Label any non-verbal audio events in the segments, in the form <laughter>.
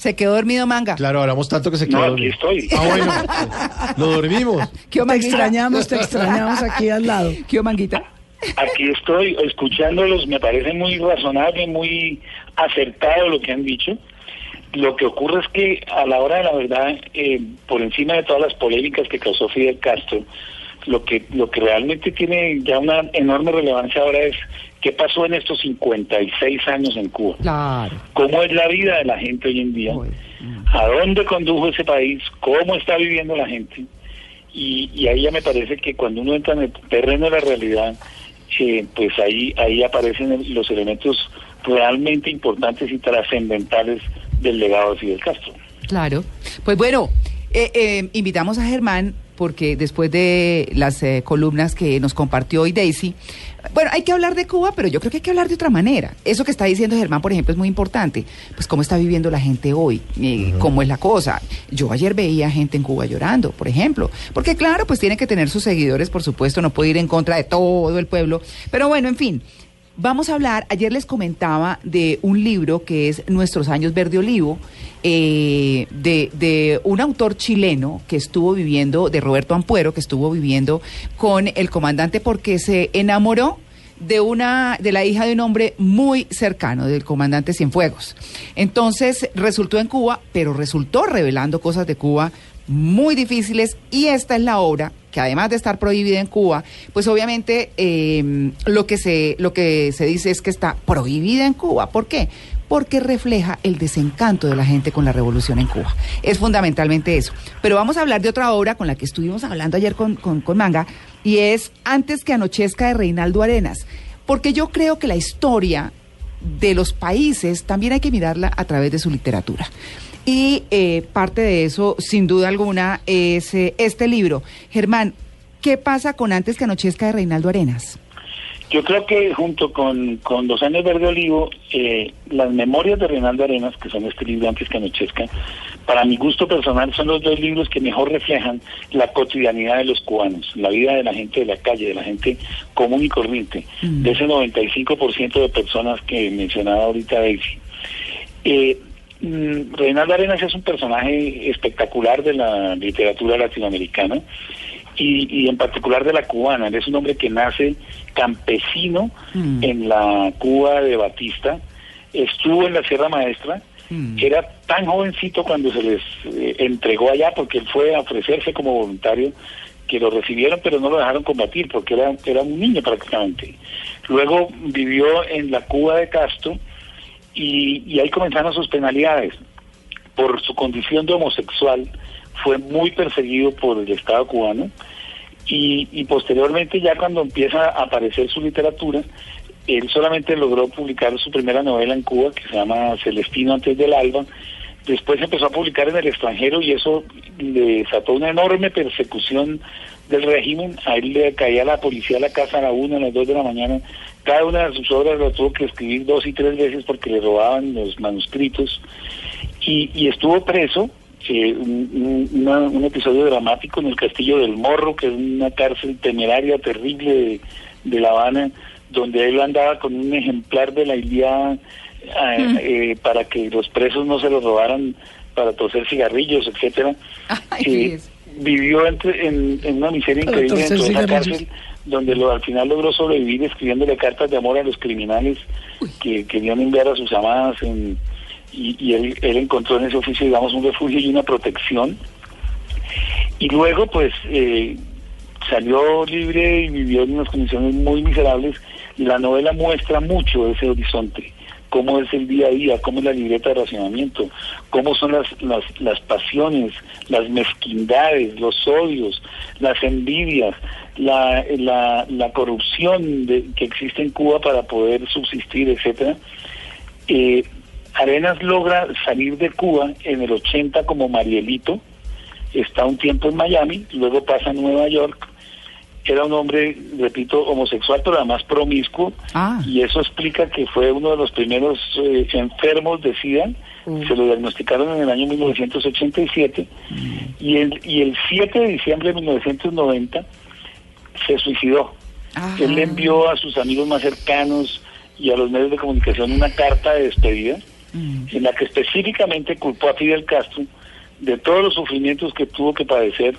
se quedó dormido Manga. Claro, hablamos tanto que se quedó. No, aquí estoy. Ah, bueno. Lo dormimos. ¿Qué Te Manguita? extrañamos, te extrañamos aquí al lado. ¿Qué Manguita? Aquí estoy escuchándolos, me parece muy razonable, muy acertado lo que han dicho. Lo que ocurre es que a la hora de la verdad, eh, por encima de todas las polémicas que causó Fidel Castro, lo que lo que realmente tiene ya una enorme relevancia ahora es qué pasó en estos 56 años en Cuba. Claro. ¿Cómo es la vida de la gente hoy en día? Uy. ¿A dónde condujo ese país? ¿Cómo está viviendo la gente? Y, y ahí ya me parece que cuando uno entra en el terreno de la realidad, eh, pues ahí, ahí aparecen los elementos realmente importantes y trascendentales del legado de Fidel Castro. Claro. Pues bueno, eh, eh, invitamos a Germán porque después de las eh, columnas que nos compartió hoy Daisy, bueno, hay que hablar de Cuba, pero yo creo que hay que hablar de otra manera. Eso que está diciendo Germán, por ejemplo, es muy importante. Pues cómo está viviendo la gente hoy, Eh, cómo es la cosa. Yo ayer veía gente en Cuba llorando, por ejemplo, porque claro, pues tiene que tener sus seguidores, por supuesto, no puede ir en contra de todo el pueblo. Pero bueno, en fin. Vamos a hablar, ayer les comentaba de un libro que es Nuestros años verde olivo, eh, de, un autor chileno que estuvo viviendo, de Roberto Ampuero, que estuvo viviendo con el comandante porque se enamoró de una de la hija de un hombre muy cercano del comandante Cienfuegos. Entonces resultó en Cuba, pero resultó revelando cosas de Cuba muy difíciles y esta es la obra que además de estar prohibida en Cuba, pues obviamente eh, lo que se lo que se dice es que está prohibida en Cuba. ¿Por qué? Porque refleja el desencanto de la gente con la revolución en Cuba. Es fundamentalmente eso. Pero vamos a hablar de otra obra con la que estuvimos hablando ayer con, con, con Manga, y es Antes que anochezca de Reinaldo Arenas. Porque yo creo que la historia de los países también hay que mirarla a través de su literatura. Y eh, parte de eso, sin duda alguna, es eh, este libro. Germán, ¿qué pasa con Antes que anochezca de Reinaldo Arenas? Yo creo que junto con, con Los años verde olivo, eh, las memorias de Reinaldo Arenas, que son este libro antes que anochezca, para mi gusto personal son los dos libros que mejor reflejan la cotidianidad de los cubanos, la vida de la gente de la calle, de la gente común y corriente, Mm. de ese 95% de personas que mencionaba ahorita Daisy. Eh, mm, Reinaldo Arenas es un personaje espectacular de la literatura latinoamericana y, y en particular de la cubana. Él es un hombre que nace campesino Mm. en la Cuba de Batista, estuvo en la Sierra Maestra, Mm. era tan jovencito cuando se les eh, entregó allá porque él fue a ofrecerse como voluntario que lo recibieron pero no lo dejaron combatir porque era, era un niño prácticamente. Luego vivió en la Cuba de Castro y, y ahí comenzaron sus penalidades. Por su condición de homosexual fue muy perseguido por el Estado cubano y, y posteriormente ya cuando empieza a aparecer su literatura, él solamente logró publicar su primera novela en Cuba que se llama Celestino antes del alba. Después empezó a publicar en el extranjero y eso le desató una enorme persecución del régimen. A él le caía la policía a la casa a la una, a las dos de la mañana. Cada una de sus obras lo tuvo que escribir dos y tres veces porque le robaban los manuscritos. Y estuvo preso eh, un, un- una- un episodio dramático en el Castillo del Morro, que es una cárcel temeraria, terrible de, de La Habana, donde él andaba con un ejemplar de la Ilíada eh, eh, para que los presos no se lo robaran para toser cigarrillos, etcétera. Ay, Eh, vivió entre- en, en una miseria Para increíble dentro de esa cigarrillos. cárcel, donde lo, al final logró sobrevivir escribiéndole cartas de amor a los criminales que querían enviar a sus amadas en, y, y él, él encontró en ese oficio, digamos, un refugio y una protección. Y luego, pues, eh, salió libre y vivió en unas condiciones muy miserables la novela muestra mucho ese horizonte cómo es el día a día, cómo es la libreta de racionamiento, cómo son las, las, las pasiones, las mezquindades, los odios, las envidias, la, la, la corrupción de, que existe en Cuba para poder subsistir, etcétera. Eh, Arenas logra salir de Cuba en el 80 como Marielito, está un tiempo en Miami, luego pasa a Nueva York, era un hombre, repito, homosexual, pero además promiscuo, Ah. y eso explica que fue uno de los primeros eh, enfermos de SIDA, se lo diagnosticaron en el año 1987, y, el, y el 7 de diciembre de 1990 se suicidó. Ah. Él le envió a sus amigos más cercanos y a los medios de comunicación una carta de despedida en la que específicamente culpó a Fidel Castro de todos los sufrimientos que tuvo que padecer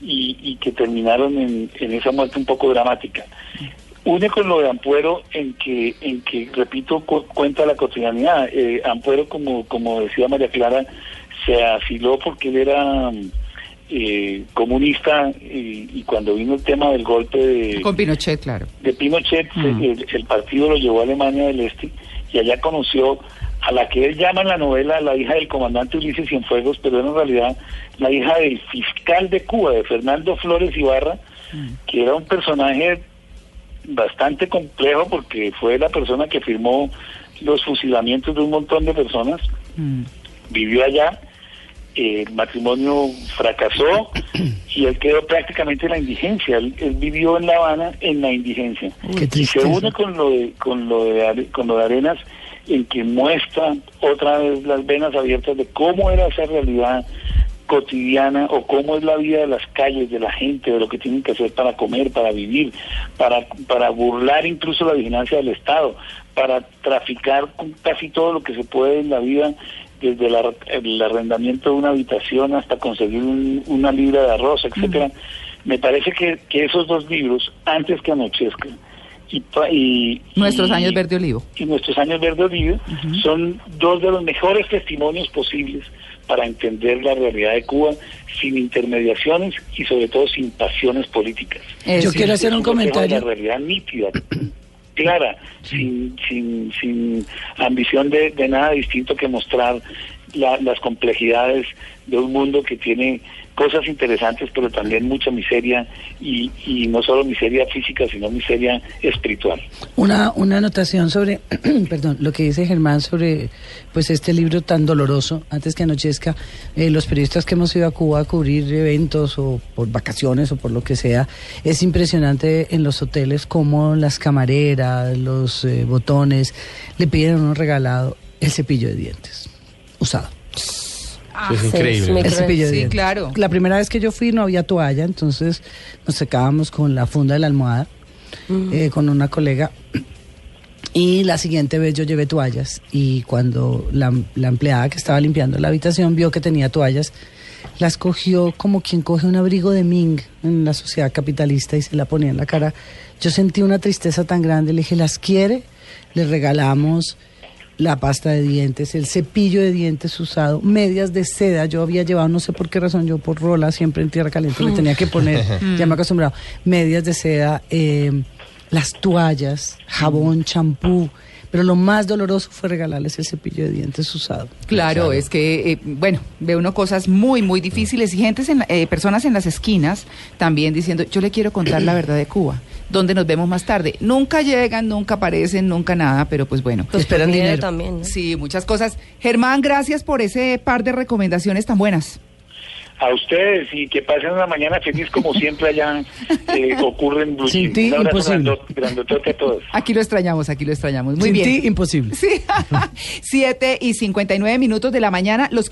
y, y que terminaron en, en esa muerte un poco dramática. Une con lo de Ampuero en que, en que repito, cu- cuenta la cotidianidad. Eh, Ampuero, como, como decía María Clara, se afiló porque él era eh, comunista y, y cuando vino el tema del golpe de, Con Pinochet, claro. de Pinochet, el partido lo llevó a Alemania del Este y allá conoció a la que él llama en la novela la hija del comandante Ulises Cienfuegos, pero era en realidad la hija del fiscal de Cuba, de Fernando Flores Ibarra, que era un personaje bastante complejo porque fue la persona que firmó los fusilamientos de un montón de personas, vivió allá, eh, el matrimonio fracasó y él quedó prácticamente en la indigencia, él, él vivió en La Habana en la indigencia. Qué y se une con lo de, con lo de, con lo de Arenas en que muestra otra vez las venas abiertas de cómo era esa realidad cotidiana o cómo es la vida de las calles, de la gente, de lo que tienen que hacer para comer, para vivir, para, para burlar incluso la vigilancia del Estado, para traficar con casi todo lo que se puede en la vida, desde la- el arrendamiento de una habitación hasta conseguir un- una libra de arroz, etcétera. Me parece que, que esos dos libros, antes que anochezca, y, Nuestros años verde olivo. y nuestros años verde olivo son dos de los mejores testimonios posibles para entender la realidad de Cuba sin intermediaciones y sobre todo sin pasiones políticas. Eso. Yo quiero hacer un comentario. La realidad nítida, clara, sin, sin, sin ambición de, de nada distinto que mostrar la- las complejidades de un mundo que tiene cosas interesantes, pero también mucha miseria y, y no solo miseria física, sino miseria espiritual. Una, una anotación sobre, <clears throat> perdón, lo que dice Germán sobre pues este libro tan doloroso, antes que anochezca, eh, los periodistas que hemos ido a Cuba a cubrir eventos o por vacaciones o por lo que sea, es impresionante en los hoteles cómo las camareras, los eh, botones, le piden a uno regalado el cepillo de dientes, usado. es increíble. El cepillo de Sí, dientes. claro. La primera vez que yo fui no había toalla, entonces nos secábamos con la funda de la almohada eh, con una colega. Y la siguiente vez yo llevé toallas y cuando la, la empleada que estaba limpiando la habitación vio que tenía toallas, las cogió como quien coge un abrigo de Ming en la sociedad capitalista y se la ponía en la cara. Yo sentí una tristeza tan grande, le dije, ¿las quiere? Le regalamos la pasta de dientes, el cepillo de dientes usado, medias de seda. Yo había llevado, no sé por qué razón, yo por rola siempre en tierra caliente le tenía que poner, <laughs> ya me he acostumbrado, medias de seda, eh, las toallas, jabón, champú. Pero lo más doloroso fue regalarles el cepillo de dientes usado. Claro, es que, eh, bueno, ve uno cosas muy, muy difíciles y gentes en, la- eh, personas en las esquinas también diciendo, yo le quiero contar la verdad de Cuba, donde nos vemos más tarde. Nunca llegan, nunca aparecen, nunca nada, pero pues bueno. Pues Esperan dinero. también. ¿no? Sí, muchas cosas. Germán, gracias por ese par de recomendaciones tan buenas. A ustedes y que pasen una mañana feliz como <laughs> siempre allá eh, ocurre en Blue Sin ti, imposible. grandot- grandotote a todos. Aquí lo extrañamos, aquí lo extrañamos. Muy Sin bien. ti, imposible. <laughs> Sí, <laughs> 7 y 59 minutos de la mañana. Los